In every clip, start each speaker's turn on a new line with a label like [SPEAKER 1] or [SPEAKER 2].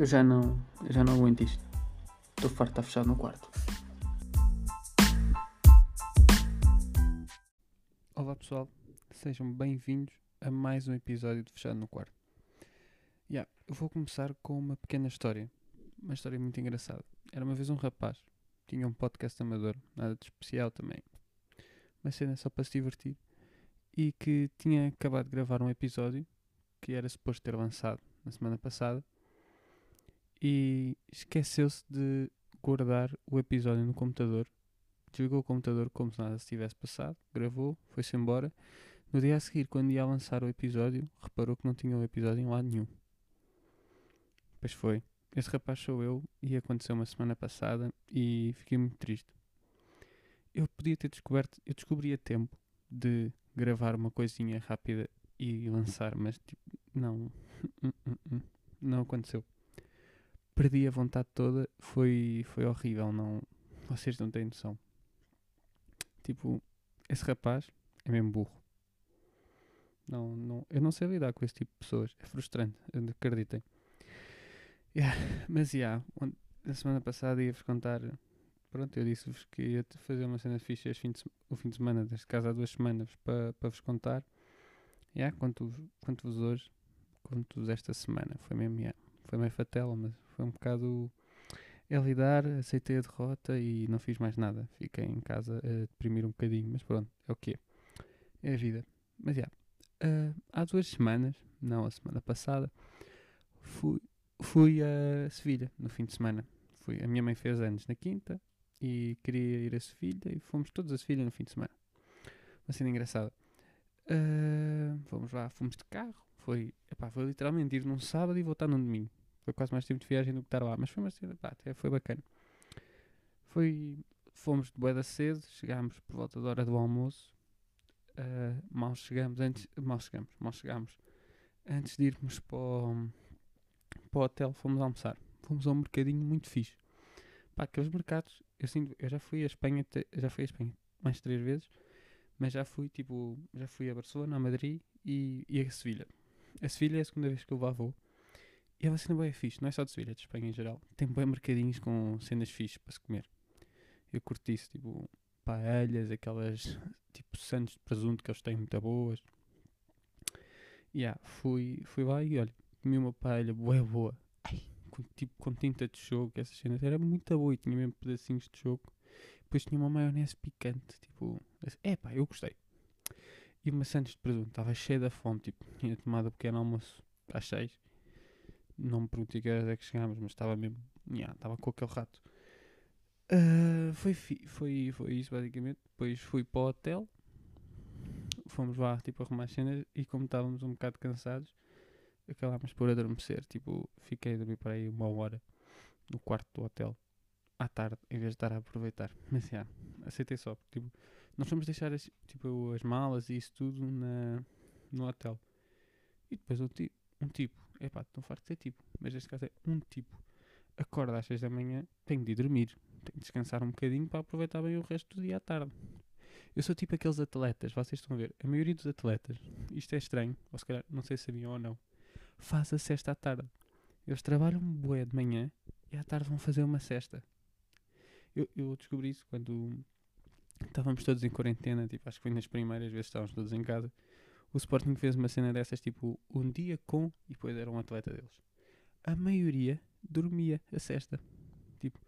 [SPEAKER 1] Eu já não, eu já não aguento isto. Estou farto de estar fechado no quarto.
[SPEAKER 2] Olá pessoal, sejam bem-vindos a mais um episódio de Fechado no Quarto. Yeah, eu vou começar com uma pequena história, uma história muito engraçada. Era uma vez um rapaz, tinha um podcast amador, nada de especial também, uma cena só para se divertir, e que tinha acabado de gravar um episódio que era suposto ter lançado na semana passada e esqueceu-se de guardar o episódio no computador. Desligou o computador como se nada se tivesse passado, gravou, foi-se embora. No dia a seguir, quando ia lançar o episódio, reparou que não tinha o episódio em lado nenhum. Pois foi. Esse rapaz sou eu e aconteceu uma semana passada e fiquei muito triste. Eu podia ter descoberto, eu descobri a tempo de gravar uma coisinha rápida e lançar, mas tipo, não, não aconteceu perdi a vontade toda, foi, foi horrível, não, vocês não têm noção. Tipo, esse rapaz é mesmo burro. Não, não, eu não sei lidar com esse tipo de pessoas, é frustrante, acreditem. Yeah, mas, yeah, na semana passada ia-vos contar, pronto, eu disse-vos que ia fazer uma cena fixe fim de, o fim de semana, neste caso há duas semanas, para pa vos contar. Yeah, conto-vos conto hoje, conto-vos esta semana, foi mesmo, yeah, foi meio fatela, mas foi um bocado é lidar, aceitei a derrota e não fiz mais nada. Fiquei em casa a deprimir um bocadinho, mas pronto, é o que é. a vida. Mas já, yeah, uh, há duas semanas, não a semana passada, fui, fui a Sevilha no fim de semana. Fui, a minha mãe fez anos na quinta e queria ir a Sevilha e fomos todos a Sevilha no fim de semana. Uma cena engraçada. Uh, fomos lá, fomos de carro. Foi, epá, foi literalmente ir num sábado e voltar num domingo. Foi quase mais tempo de viagem do que estar lá. Mas foi uma pá, foi bacana. Foi, fomos de boeda cedo, chegámos por volta da hora do almoço. Uh, mal chegamos, antes, mal chegamos, mal chegamos. Antes de irmos para o, para o hotel, fomos almoçar. Fomos a um mercadinho muito fixe. Pá, aqueles mercados, eu, sinto, eu já fui a Espanha, já fui a Espanha mais três vezes, mas já fui, tipo, já fui a Barcelona, a Madrid e, e a Sevilha. A Sevilha é a segunda vez que eu lá vou. E uma cena bem fixe, não é só de Sevilha, é de Espanha em geral. Tem bem mercadinhos com cenas fixes para se comer. Eu curti isso, tipo, paelhas, aquelas, tipo, santos de presunto que eles têm muito boas. E yeah, fui, fui lá e olha, comi uma paella boa boa. Ai, com, tipo, com tinta de choco, essas cenas. Era muito boa e tinha mesmo pedacinhos de choco. Depois tinha uma maionese picante, tipo, é pá, eu gostei. E uma santos de presunto, estava cheia da fome, tipo, tinha tomado um pequeno almoço às seis não me perguntei que horas é que chegámos, mas estava mesmo. Yeah, estava com aquele rato. Uh, foi, foi, foi isso basicamente. Depois fui para o hotel. Fomos lá tipo arrumar as cenas e como estávamos um bocado cansados, acabámos por adormecer. Tipo, fiquei a dormir para aí uma hora no quarto do hotel à tarde, em vez de estar a aproveitar. Mas já, yeah, aceitei só. Tipo, nós fomos deixar as, tipo, as malas e isso tudo na, no hotel. E depois um tipo, um tipo Epá, estou farto de ser tipo. Mas neste caso é um tipo. Acorda às 6 da manhã, tenho de ir dormir. Tenho de descansar um bocadinho para aproveitar bem o resto do dia à tarde. Eu sou tipo aqueles atletas, vocês estão a ver. A maioria dos atletas, isto é estranho, ou se calhar não sei se sabiam ou não, faz a cesta à tarde. Eles trabalham bué de manhã e à tarde vão fazer uma cesta. Eu, eu descobri isso quando estávamos todos em quarentena, tipo, acho que foi nas primeiras vezes que estávamos todos em casa o Sporting fez uma cena dessas, tipo, um dia com, e depois era um atleta deles. A maioria dormia a sexta. Tipo,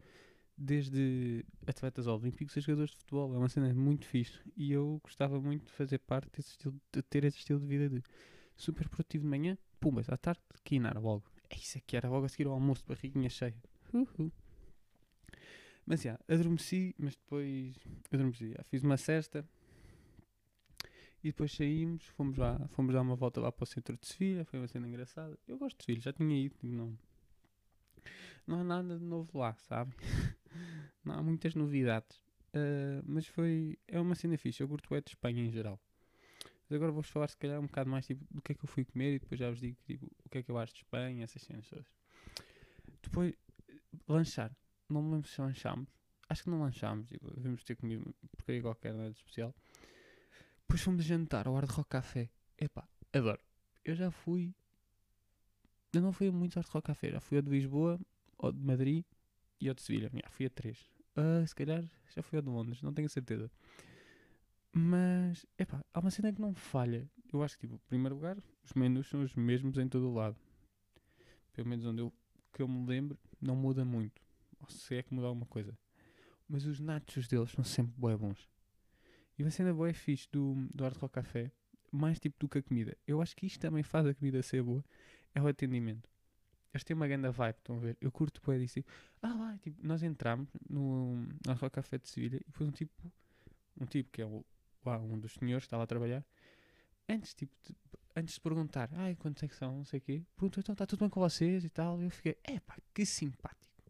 [SPEAKER 2] desde atletas olímpicos a jogadores de futebol. É uma cena muito fixe. E eu gostava muito de fazer parte desse estilo, de ter esse estilo de vida de super produtivo de manhã, pumas, à tarde, quinar logo. É isso aqui, era logo a seguir ao almoço, barriguinha cheia. Uhul. Mas já, adormeci, mas depois adormeci. Já, fiz uma cesta, e depois saímos, fomos lá, fomos dar uma volta lá para o centro de Sevilha, foi uma cena engraçada. Eu gosto de Sevilha, já tinha ido, tipo, não, não há nada de novo lá, sabe? não há muitas novidades. Uh, mas foi, é uma cena fixe, eu curto é de Espanha em geral. Mas agora vou-vos falar se calhar um bocado mais tipo, do que é que eu fui comer e depois já vos digo tipo, o que é que eu acho de Espanha, essas cenas todas. Depois, lanchar. Não me lembro se lanchámos. Acho que não lanchámos, tipo, devemos ter comido porcaria qualquer, nada de especial. Depois fomos jantar ao Hard Rock Café. Epá, adoro. Eu já fui Eu não fui a muitos Art Rock Café. Já fui ao de Lisboa, ao de Madrid e ao de Sevilha. Já fui a três. Ah, se calhar já fui ao de Londres, não tenho certeza. Mas, epá, há uma cena que não falha. Eu acho que, tipo, em primeiro lugar, os menus são os mesmos em todo o lado. Pelo menos onde eu, que eu me lembro, não muda muito. Ou se é que muda alguma coisa. Mas os nachos deles são sempre bué bons. E uma cena boa é fixe do, do Art Rock Café, mais tipo do que a comida. Eu acho que isto também faz a comida ser boa, é o atendimento. Eles têm uma grande vibe, estão a ver? Eu curto bué disso. Tipo, ah lá, tipo, nós entramos no, Art Rock Café de Sevilha e foi um tipo, um tipo que é o, lá, um dos senhores que estava a trabalhar, antes, tipo, de, antes de perguntar, ai, quantos é que são, não sei o quê, perguntou, então, está tudo bem com vocês e tal, e eu fiquei, epá, que simpático.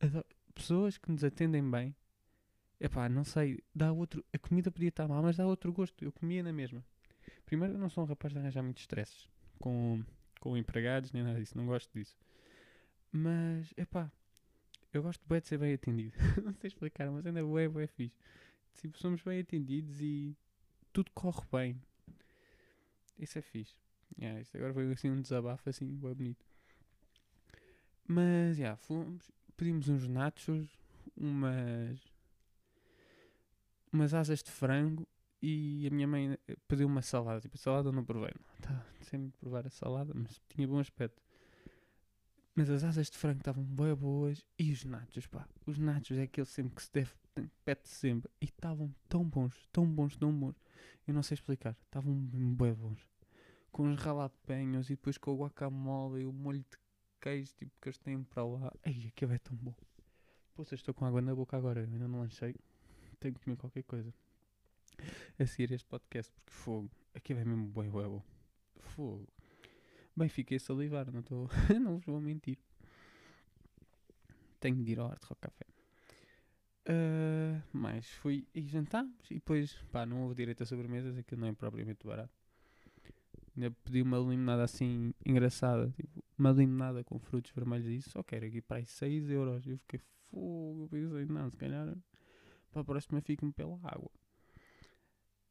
[SPEAKER 2] Adoro, pessoas que nos atendem bem, epá, não sei, dá outro, a comida podia estar mal, mas dá outro gosto, eu comia na mesma. Primeiro, eu não sou um rapaz de arranjar muitos stresses com, com empregados, nem nada disso, não gosto disso. Mas, epá, eu gosto bem de ser bem atendido. não sei explicar, mas ainda é bué fixe. Tipo, somos bem atendidos e tudo corre bem. Isso é fixe. Yeah, isto agora foi assim um desabafo assim, bem bonito. Mas, já, yeah, fomos, pedimos uns nachos, umas, umas asas de frango e a minha mãe pediu uma salada. Tipo, a salada eu não provei. Tá, sempre provar a salada, mas tinha bom aspecto. Mas as asas de frango estavam bem boas e os nachos, pá. Os nachos é aquele sempre que se deve, pede sempre. E estavam tão bons, tão bons, tão bons. Eu não sei explicar. Estavam bem bons. Com os ralapenhos e depois com o guacamole e o molho de queijo tipo, que eles têm para lá. Ai, aquilo é tão bom. Poxa, estou com água na boca agora. Eu ainda não lanchei. Tenho que comer qualquer coisa. A seguir este podcast, porque fogo. Aquilo é mesmo bem, bom. Fogo. Bem, fiquei a salivar, não estou. não vos vou mentir. Tenho de ir ao Art Rock Café. Uh, mas fui e jantámos e depois, pá, não houve direito a sobremesas, aquilo não é propriamente barato. Ainda pedi uma limonada assim engraçada, tipo, uma limonada com frutos vermelhos e isso, só quero aqui para aí 6 euros. Eu fiquei fogo, eu pensei, não, se calhar para a próxima fico-me pela água.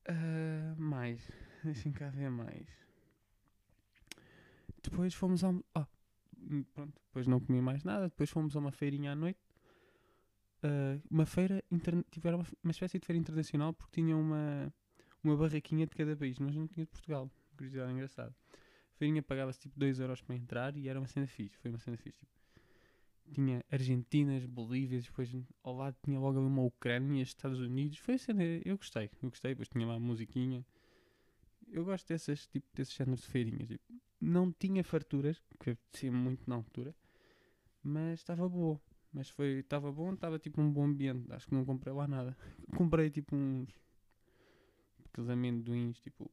[SPEAKER 2] Uh, mais, deixem cá ver mais. Depois fomos a. Ah, pronto, depois não comi mais nada. Depois fomos a uma feirinha à noite. Uh, uma feira. Inter... Tiveram uma, uma espécie de feira internacional porque tinha uma, uma barraquinha de cada país, mas não tinha de Portugal. Curiosidade engraçada. A feirinha pagava-se tipo 2€ euros para entrar e era uma cena fixe. Foi uma cena fixe. Tipo, tinha Argentinas, Bolívias, depois ao lado tinha logo ali uma Ucrânia, Estados Unidos. Foi a cena, eu gostei, eu gostei. Depois tinha lá a musiquinha. Eu gosto dessas, tipo, desses géneros de feirinhas. Tipo, não tinha farturas, que apetecia muito na altura, mas estava boa. Mas foi, estava bom, estava tipo um bom ambiente. Acho que não comprei lá nada. Comprei tipo uns aqueles amendoins, tipo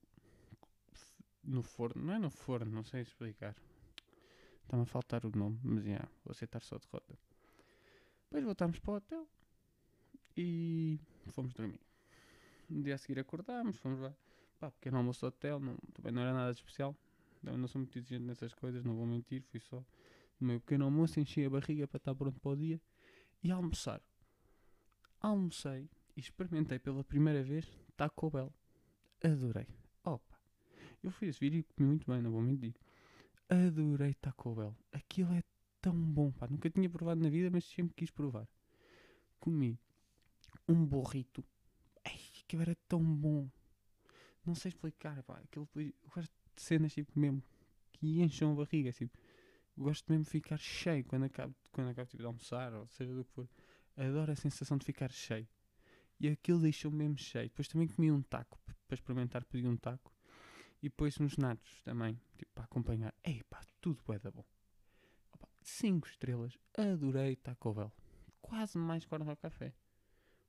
[SPEAKER 2] no forno, não é no forno, não sei explicar. Está-me a faltar o nome, mas já, vou aceitar só derrota. Depois voltámos para o hotel e fomos dormir. No dia a seguir acordámos, fomos lá. Pá, pequeno almoço do hotel, não, também não era nada de especial. Não sou muito exigente nessas coisas, não vou mentir. Fui só no meu pequeno almoço, enchi a barriga para estar pronto para o dia e almoçar. Almocei e experimentei pela primeira vez Taco Bell. Adorei. Opa! Eu fui esse vídeo e comi muito bem, não vou mentir. Adorei Taco Bell. Aquilo é tão bom, pá. Nunca tinha provado na vida, mas sempre quis provar. Comi um burrito. Ai, aquilo era tão bom. Não sei explicar, pá. Aquilo, eu gosto de cenas tipo mesmo que enchem a barriga. Tipo, gosto mesmo de ficar cheio quando acabo, quando acabo tipo, de almoçar ou seja do que for. Adoro a sensação de ficar cheio. E aquilo deixou-me mesmo cheio. Depois também comi um taco para experimentar, pedi um taco. E depois uns natos também, tipo, para acompanhar. Ei pá, tudo é da bom. 5 estrelas. Adorei Taco Bell. Quase mais que o café.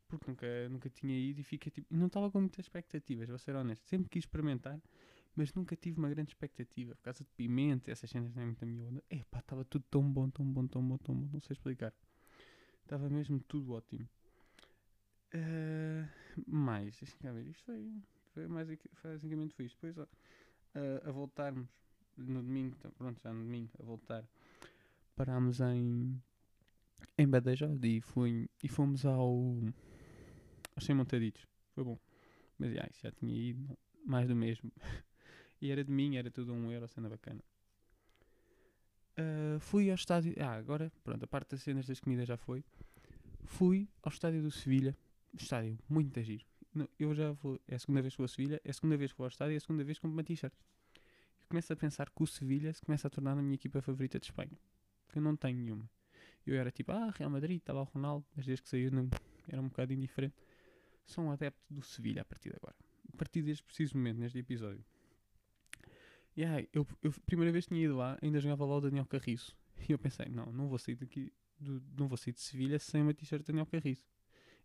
[SPEAKER 2] Porque nunca, nunca tinha ido e fiquei tipo. Não estava com muitas expectativas, vou ser honesto. Sempre quis experimentar, mas nunca tive uma grande expectativa. Por causa de pimenta, essas cenas não é muito a minha onda. Epá, estava tudo tão bom, tão bom, tão bom, tão bom. Não sei explicar. Estava mesmo tudo ótimo. Uh, mais, deixa cá ver. Isto foi, foi mais basicamente foi isto. Depois, uh, a voltarmos no domingo, pronto, já no domingo, a voltar, parámos em, em Badajoz e, fui, e fomos ao, aos Sem Montaditos. Foi bom. Mas já, já tinha ido, mais do mesmo. e era de mim, era tudo um euro, cena bacana. Ah, fui ao estádio. Ah, agora, pronto, a parte das cenas das comidas já foi. Fui ao estádio do Sevilha. Estádio muito giro. Não, Eu já vou. É a segunda vez que vou a Sevilha, é a segunda vez que vou ao estádio é a segunda vez que compro uma t-shirt. Eu começo a pensar que o Sevilha se começa a tornar a minha equipa favorita de Espanha. Porque eu não tenho nenhuma. Eu era tipo, ah, Real Madrid, estava o Ronaldo, mas desde que saiu não, era um bocado indiferente. Sou um adepto do Sevilha a partir de agora. A partir deste preciso momento, neste episódio. E aí, eu, eu, primeira vez que tinha ido lá, ainda jogava lá o Daniel Carriço. E eu pensei, não, não vou sair daqui, do, não vou sair de Sevilha sem uma t-shirt Daniel Carriço.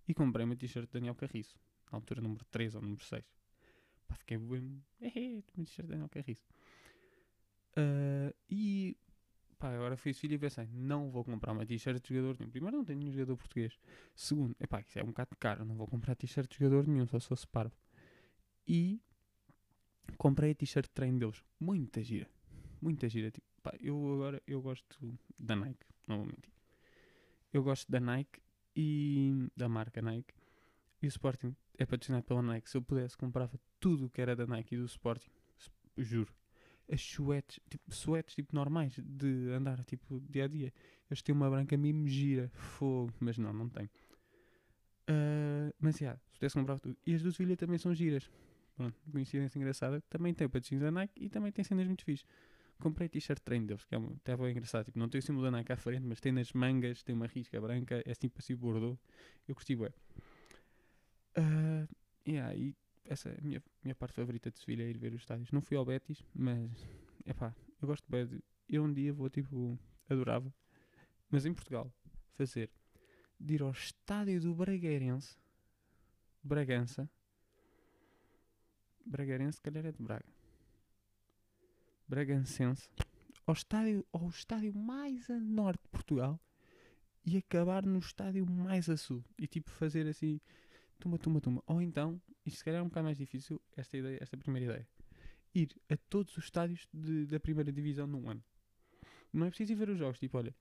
[SPEAKER 2] E comprei uma t-shirt Daniel Carriço. Altura número 3 ou número 6. Pá, fiquei bem. É, uma t-shirt de Daniel Carriço. Ah, e pá, agora fui Sevilha e pensei, não vou comprar uma t-shirt de jogador nenhum. Primeiro, não tenho nenhum jogador português. Segundo, epá, isso é um bocado caro, não vou comprar t-shirt de jogador nenhum, só se fosse parvo. E comprei a t-shirt de treino deles. Muita gira. Muita gira. Tipo, pá, eu agora eu gosto da Nike, não vou mentir. Eu gosto da Nike e da marca Nike. E o Sporting é patrocinado pela Nike. Se eu pudesse, comprava tudo o que era da Nike e do Sporting. Juro. As suetes, tipo, suetes tipo, normais de andar tipo dia a dia. Eles têm uma branca mesmo gira. Fogo. Mas não, não tenho. Ah, mas já, se pudesse comprar tudo. E as do Sevilha também são giras. Pronto, coincidência engraçada. Também tem patrocínio da Nike e também tem cenas muito fixe. Comprei t-shirt treino deles, que é até bem engraçado. Tipo, não tem o símbolo da Nike à frente, mas tem nas mangas, tem uma risca branca, é tipo assim bordô. Eu curti bué. Ah, yeah, e essa é a minha, minha parte favorita de Sevilha, é ir ver os estádios. Não fui ao Betis, mas epá, eu gosto bem de. Eu um dia vou tipo. Adorava, mas em Portugal, fazer de ir ao estádio do Bragueirense, Bragança. Bragueirense, se calhar é de Braga. Bragancense. Ao estádio, ao estádio mais a norte de Portugal e acabar no estádio mais a sul. E tipo fazer assim, tuma, tuma, tuma. Ou então, isto se calhar é um bocado mais difícil, esta, ideia, esta primeira ideia. Ir a todos os estádios de- da primeira divisão num ano. Não é preciso ir ver os jogos, tipo, olha,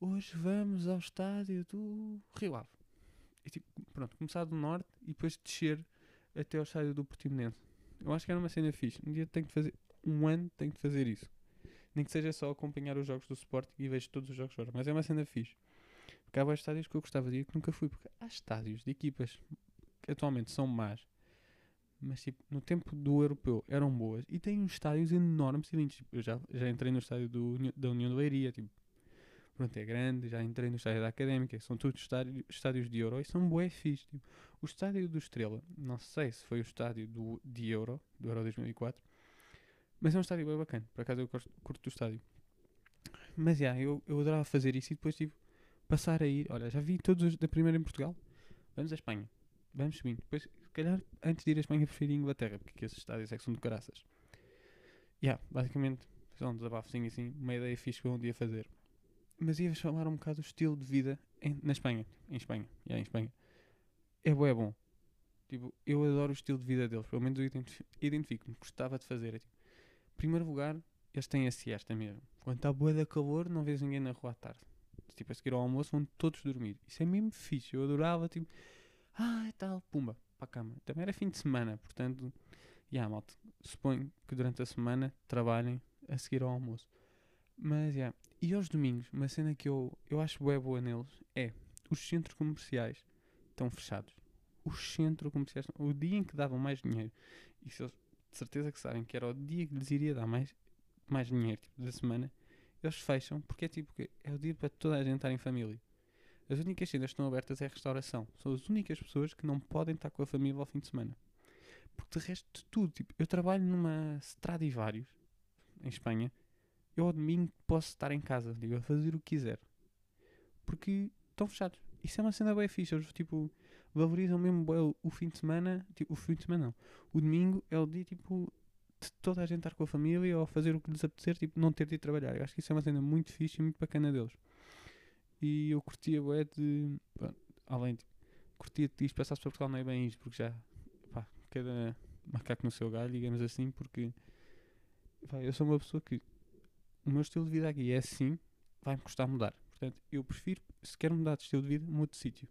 [SPEAKER 2] hoje vamos ao estádio do Rio Ave. E tipo, pronto, começar do norte e depois descer até ao estádio do Portimonense. Eu acho que era uma cena fixe. Um dia tenho que fazer, um ano tenho que fazer isso. Nem que seja só acompanhar os jogos do Sport e vejo todos os jogos fora. Mas é uma cena fixe. Porque há vários estádios que eu gostava de ir que nunca fui. Porque há estádios de equipas que atualmente são más. Mas tipo, no tempo do europeu eram boas. E tem uns estádios enormes e lindos. Tipo, eu já, já entrei no estádio do, da União do Leiria. Tipo, pronto, é grande. Já entrei no estádio da Académica. São todos estádios, de Euro e são bué fixe. Tipo, o estádio do Estrela, não sei se foi o estádio do, de Euro, do Euro 2004. Mas é um estádio bem bacana. Por acaso eu gosto, curto do estádio. Mas já, eu, eu adorava fazer isso e depois tipo, passar a ir. Olha, já vi todos os da primeira em Portugal. Vamos à Espanha. Vamos subindo. Depois, se calhar, antes de ir à Espanha, prefiro ir à Inglaterra, porque esses estádios é que são de caraças. Já, basicamente, só um desabafozinho assim, uma ideia fixe que eu um dia fazer. Mas ia falar um bocado do estilo de vida em- na Espanha. Em Espanha, já, em Espanha. É bom, é bom. Tipo, eu adoro o estilo de vida deles. Pelo menos eu identifi- identifico-me. Gostava de fazer. É, tipo, primeiro lugar, eles têm a siesta mesmo. Quando está boa de calor, não vês ninguém na rua à tarde. Tipo, a seguir ao almoço vão todos dormir. Isso é mesmo fixe. Eu adorava, tipo, ah, tal, pumba, para a cama. Também era fim de semana, portanto, já, malta. Suponho que durante a semana trabalhem a seguir ao almoço. Mas, já. E aos domingos, uma cena que eu, eu acho bué boa neles é os centros comerciais estão fechados. Os centros comerciais, o dia em que davam mais dinheiro, e se eles de certeza que sabem que era o dia que lhes iria dar mais, mais dinheiro tipo, da semana, eles fecham porque é tipo é o dia para toda a gente estar em família. As únicas cenas que estão abertas é a restauração. São as únicas pessoas que não podem estar com a família ao fim de semana. Porque de resto de tudo, tipo, eu trabalho numa Stradivarius em Espanha. Eu ao domingo posso estar em casa, digo, a fazer o que quiser. Porque estão fechados. Isso é uma cena bem fixe. Eles, tipo, valorizam mesmo o, o fim de semana. Tipo, o fim de semana não. O domingo é o dia, tipo, de toda a gente estar com a família ou fazer o que lhes apetecer, tipo, não ter de ir trabalhar. Eu acho que isso é uma cena muito fixe e muito bacana deles. E eu curtia, bué, de. pronto, além de. Curtia de isto passasse para Portugal, não é bem isto, porque já. pá, cada macaco no seu galho, digamos assim, porque. pá, eu sou uma pessoa que. O meu estilo de vida aqui é assim, vai-me custar mudar. Portanto, eu prefiro, se quero mudar de estilo de vida, mudo de sítio.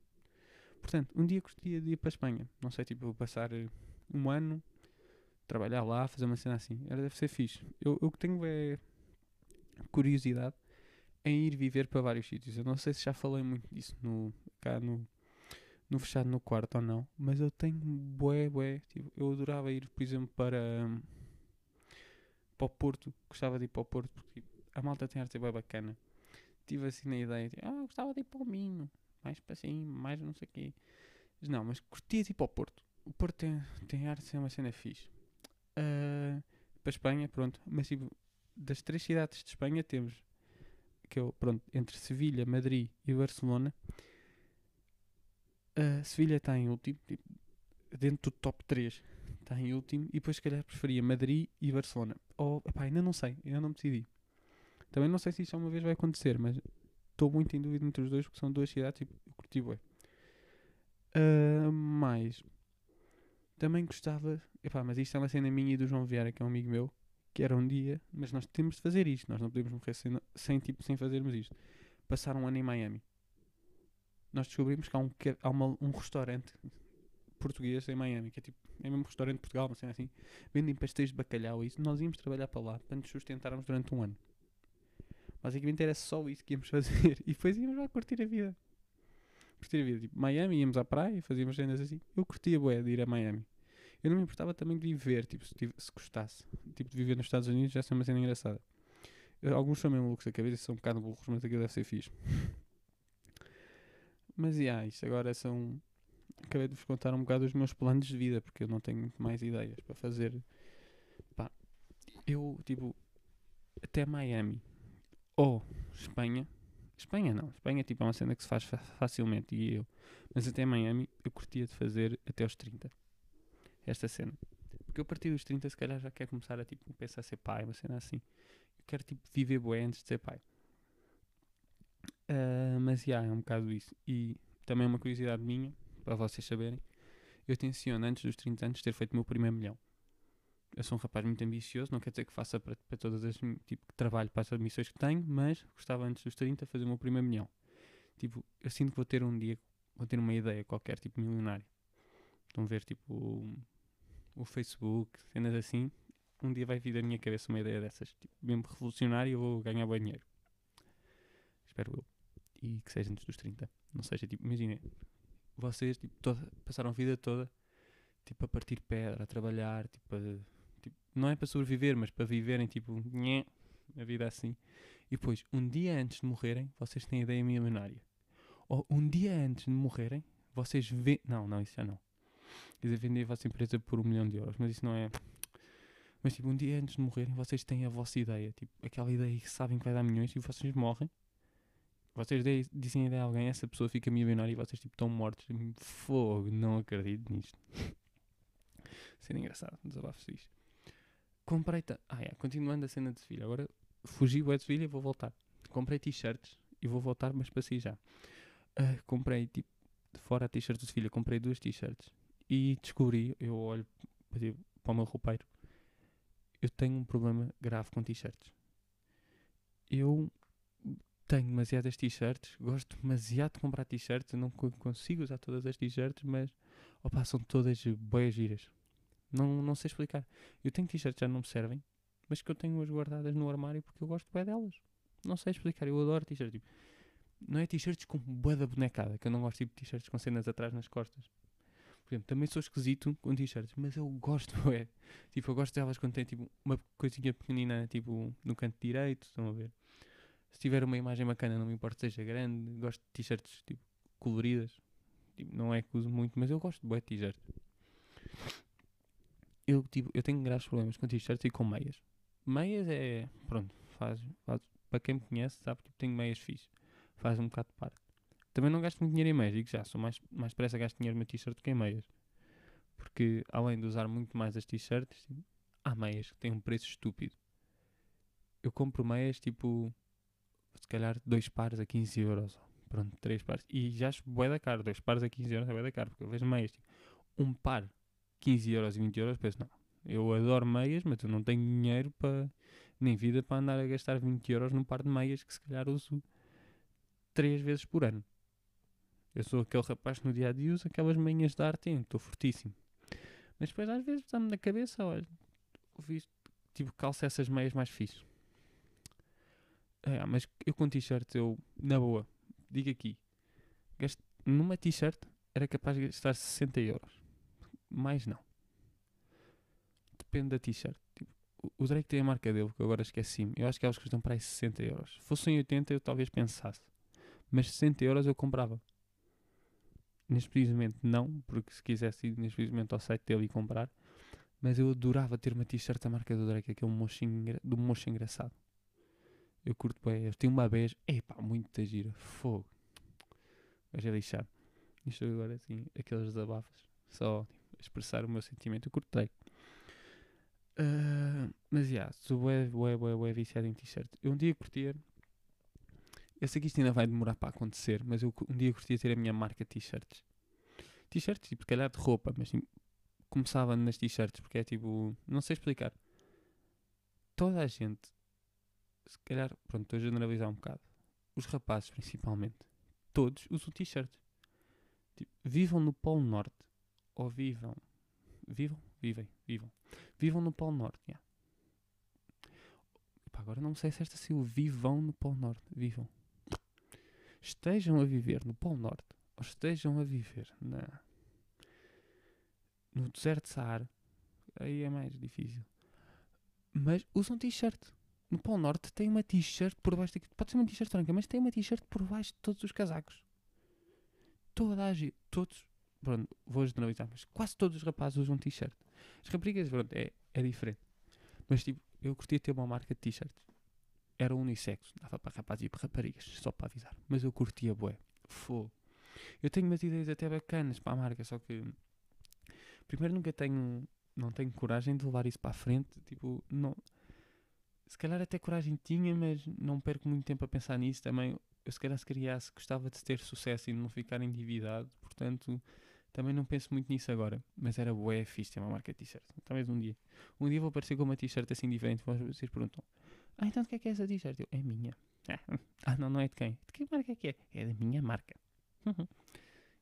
[SPEAKER 2] Portanto, um dia curtia de ir para a Espanha. Não sei, tipo, passar eh, um ano, trabalhar lá, fazer uma cena assim. Era, deve ser fixe. Eu, eu que tenho é curiosidade em ir viver para vários sítios. Eu não sei se já falei muito disso no, cá no, no fechado no quarto ou não, mas eu tenho bué, bué. Tipo, eu adorava ir, por exemplo, para, hum, para o Porto. Gostava de ir para o Porto porque tipo, a malta tem arte bem bacana. Tive assim na ideia, tipo, ah, gostava de ir para o Minho, mais para cima, mais não sei o quê. Mas não, mas curtia de ir para o Porto. O Porto tem, tem arte, é uma cena fixe. Uh, para Espanha, pronto. Mas tipo, das três cidades de Espanha temos que eu, pronto, entre Sevilha, Madrid e Barcelona. Sevilha está em último, tipo, dentro do top 3 está em último, e depois se calhar preferia Madrid e Barcelona. Ou, epá, ainda não sei, ainda não decidi. Também não sei se isso uma vez vai acontecer, mas estou muito em dúvida entre os dois, porque são duas cidades e eu curti bué. Uh, mais, também gostava, epá, mas isto é uma cena minha e do João Vieira, que é um amigo meu, que era um dia, mas nós temos de fazer isto, nós não podemos morrer sem, sem, tipo, sem fazermos isto. Passar um ano em Miami. Nós descobrimos que há um, que há uma, um restaurante português em Miami, que é tipo, é mesmo restaurante de Portugal, uma cena assim, vendem pastéis de bacalhau e isso. Nós íamos trabalhar para lá para nos sustentarmos durante um ano. Basicamente era só isso que íamos fazer. E depois íamos lá curtir a vida curtir a vida. Tipo, Miami, íamos à praia, fazíamos cenas assim. Eu curtia bué de ir a Miami. Eu não me importava também de viver, tipo, se, se gostasse. Tipo, de viver nos Estados Unidos já é uma cena engraçada. Alguns são mesmo loucos da cabeça, são um bocado burros, mas aquilo deve ser fixe. Mas, yeah, isto agora são... Acabei de vos contar um bocado os meus planos de vida, porque eu não tenho mais ideias para fazer. Pá, eu, tipo, até Miami ou Espanha Espanha não. Espanha tipo, é uma cena que se faz fa facilmente e eu. Mas até Miami eu curtia de fazer até aos 30. Esta cena. Porque eu a partir dos 30 se calhar já quero começar a tipo, pensar a ser pai, uma cena assim. Eu quero tipo viver bué antes de ser pai. Uh, mas já, yeah, é um bocado isso. E também uma curiosidade minha, para vocês saberem. Eu tenciono antes dos 30 anos ter feito o meu primeiro milhão eu sou um rapaz muito ambicioso, não quer dizer que faça para, para todas as tipo trabalho para as missões que tenho, mas gostava antes dos 30 fazer o meu primeiro milhão. Tipo, eu sinto que vou ter um dia, vou ter uma ideia qualquer, tipo milionário. Estão a ver, tipo, o, Facebook, cenas assim. Um dia vai vir da minha cabeça uma ideia dessas, tipo, mesmo revolucionária eu vou ganhar bom dinheiro. Espero eu. E que seja antes dos 30. Não seja, tipo, imaginem, vocês, tipo, toda, passaram a vida toda, tipo, a partir pedra, a trabalhar, tipo, a Tipo, não é para sobreviver, mas para viverem, tipo, nhé, a vida assim. E depois, um dia antes de morrerem, vocês têm a ideia milionária. Ou um dia antes de morrerem, vocês vê. Não, não, isso já não. Quer dizer, vender a vossa empresa por um milhão de euros, mas isso não é. Mas tipo, um dia antes de morrerem, vocês têm a vossa ideia. Tipo, aquela ideia que sabem que vai dar milhões e vocês morrem. Vocês dizem a ideia a alguém, essa pessoa fica milionária e vocês tipo estão mortos. Fogo, não acredito nisto. Sendo engraçado, desabafo isto. Comprei. Ah, é, continuando a cena de Sevilha. Agora fugi o de Sevilha e vou voltar. Comprei t-shirts e vou voltar, mas para si já. Uh, comprei, tipo, de fora a t-shirt de Sevilha, comprei duas t-shirts e descobri, eu olho para o meu roupeiro, eu tenho um problema grave com t-shirts. Eu tenho demasiadas t-shirts, gosto demasiado de comprar t-shirts, não consigo usar todas as t-shirts, mas opa, são todas boas giras. Não, não sei explicar. Eu tenho t-shirts que já não me servem, mas que eu tenho-as guardadas no armário porque eu gosto bem delas. Não sei explicar. Eu adoro t-shirts. Tipo, não é t-shirts com boa da bonecada, que eu não gosto tipo, de t-shirts com cenas atrás nas costas. Por exemplo, também sou esquisito com t-shirts, mas eu gosto, é. Tipo, eu gosto delas quando tem tipo uma coisinha pequenina, tipo, no canto direito, estão a ver? Se tiver uma imagem bacana, não me importa seja grande, gosto de t-shirts, tipo, coloridas. Tipo, não é que uso muito, mas eu gosto de boé t-shirts eu, tipo, eu tenho graves problemas com t-shirts e com meias. Meias é. Pronto, faz, faz. Para quem me conhece, sabe que tipo, tenho meias fixe. Faz um bocado de parte. Também não gasto muito dinheiro em meias, digo já, sou mais, mais pressa gasto dinheiro no t-shirt do que em meias. Porque além de usar muito mais as t-shirts, há meias que têm um preço estúpido. Eu compro meias tipo. Se calhar dois pares a 15 euros. Pronto, três pares. E já acho bué da caro. Dois pares a 15 euros é bué da caro. Porque eu vejo meias tipo. Um par 15 euros e 20 euros, penso, não, eu adoro meias, mas eu não tenho dinheiro para, nem vida para andar a gastar 20 euros num par de meias que se calhar uso 3 vezes por ano. Eu sou aquele rapaz que no dia a dia usa aquelas meias de arte, estou fortíssimo. Mas depois às vezes dá-me na cabeça, olha, visto, tipo, calça essas meias mais fixas. É, mas eu com t-shirt, eu, na boa, digo aqui, numa t-shirt era capaz de gastar 60 euros. Mais não. Depende da t-shirt. Tipo, o Drake tem a marca dele, que eu agora esqueci-me. Eu acho que elas custam para aí 60 euros. Se fossem 80, eu talvez pensasse. Mas 60 euros eu comprava. Neste preciso momento não, porque se quisesse ir neste preciso momento ao site dele e comprar. Mas eu adorava ter uma t-shirt da marca do Drake, aquele mocho, engra- do mocho engraçado. Eu curto bem. Eu tenho uma vez, epá, muito da gira. Fogo. Mas é lixado. Isto agora assim, aqueles desabafos. Só tipo, expressar o meu sentimento. Eu curto Drake. Ah, mas já, yeah, sou bué, bué, bué, bué viciado em t-shirt. Eu um dia curtia. Eu sei que isto ainda vai demorar para acontecer, mas eu um dia curtia ter a minha marca de t-shirts. T-shirts, tipo, calhar de roupa, mas tipo, começava nas t-shirts, porque é tipo, não sei explicar. Toda a gente, se calhar, pronto, estou a generalizar um bocado. Os rapazes, principalmente, todos usam t-shirts. Tipo, vivam no Polo Norte, ou vivam, vivam, vivem, vivam, vivam no Polo Norte, yeah. Agora não sei se esta o vivam no Polo Norte, vivam. Estejam a viver no Polo Norte, ou estejam a viver na, no deserto de Saara, aí é mais difícil. Mas usam t-shirt. No Polo Norte tem uma t-shirt por baixo daqui. Pode ser uma t-shirt branca, mas tem uma t-shirt por baixo de todos os casacos. Toda a gente, todos, pronto, vou generalizar, mas quase todos os rapazes usam t-shirt. As raparigas, pronto, é, é diferente. Mas tipo, eu curtia ter uma marca de t-shirts. Era unissex, dava para rapazes e para raparigas, só para avisar. Mas eu curtia bué. Fogo. Eu tenho umas ideias até bacanas para a marca, só que primeiro nunca tenho, não tenho coragem de levar isso para a frente. Tipo, não, se calhar até coragem tinha, mas não perco muito tempo a pensar nisso. Também, eu se calhar se criasse, gostava de ter sucesso e de não ficar endividado, portanto, também não penso muito nisso agora. Mas era bué fixe ter uma marca de t-shirt. Talvez um dia. Um dia vou aparecer com uma t-shirt assim diferente. Vocês perguntam: Ah, então de que é que é essa t-shirt? Eu, é minha. Ah, não, não é de quem? De que marca é que é? É da minha marca.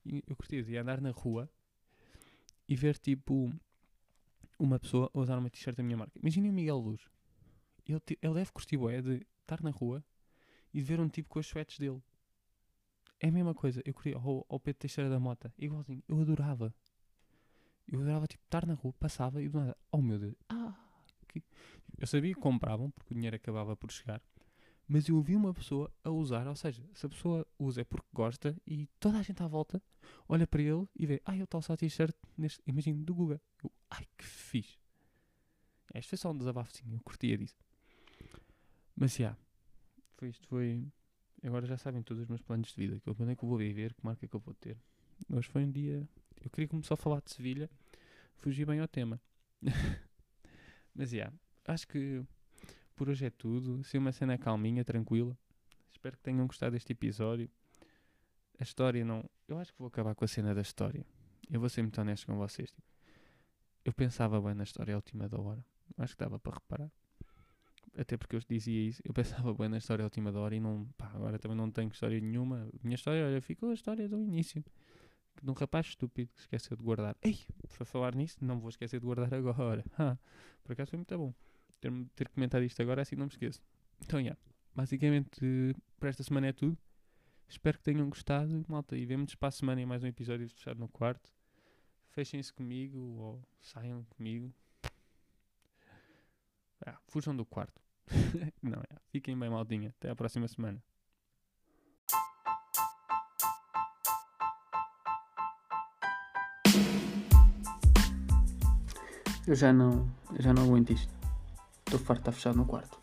[SPEAKER 2] e eu curti de andar na rua e ver tipo uma pessoa a usar uma t-shirt da minha marca. Imaginem o Miguel Luz. Ele, ele deve curtir bué de estar na rua e de ver um tipo com as sweats dele. É a mesma coisa. Eu queria ao, ao Pedro Teixeira da Mota. Igualzinho. Eu adorava. Eu adorava tipo estar na rua, passava e do nada. Oh meu Deus. Ah, que... Eu sabia que compravam porque o dinheiro acabava por chegar. Mas eu vi uma pessoa a usar, ou seja, se a pessoa usa é porque gosta e toda a gente à volta olha para ele e vê, ai, eu estou só t-shirt imagino, do Guga. Eu, ai, que fixe. Este foi só um desabafo, sim, eu curtia disso. Mas, já, foi isto, foi... Agora já sabem todos os meus planos de vida, que é que eu vou viver, que marca é que eu vou ter. Hoje foi um dia... Eu queria começar a falar de Sevilha, fugi bem ao tema. Mas, já, acho que por hoje é tudo. Se uma cena calminha, tranquila. Espero que tenham gostado deste episódio. A história não. Eu acho que vou acabar com a cena da história. Eu vou ser muito honesto com vocês. tipo, eu pensava bem na história à última da hora. Acho que dava para reparar. Até porque eu dizia isso. Eu pensava bem na história à última da hora e não. Pá, agora também não tenho história nenhuma. Minha história, olha, ficou a história do início. De um rapaz estúpido que esqueceu de guardar. Ei, para falar nisso, não vou esquecer de guardar agora. Ah, por acaso foi muito bom ter, ter comentado isto agora, assim não me esqueço. Então, já. basicamente, para esta semana é tudo. Espero que tenham gostado, malta. E vemo-nos para a semana em mais um episódio de Fechado no Quarto. Fechem-se comigo ou saiam comigo. Ah, fujam do quarto. não, é. Fiquem bem, maldinha. Até à próxima semana.
[SPEAKER 1] Eu já não, eu já não aguento isto. Estou farto estar fechado no quarto.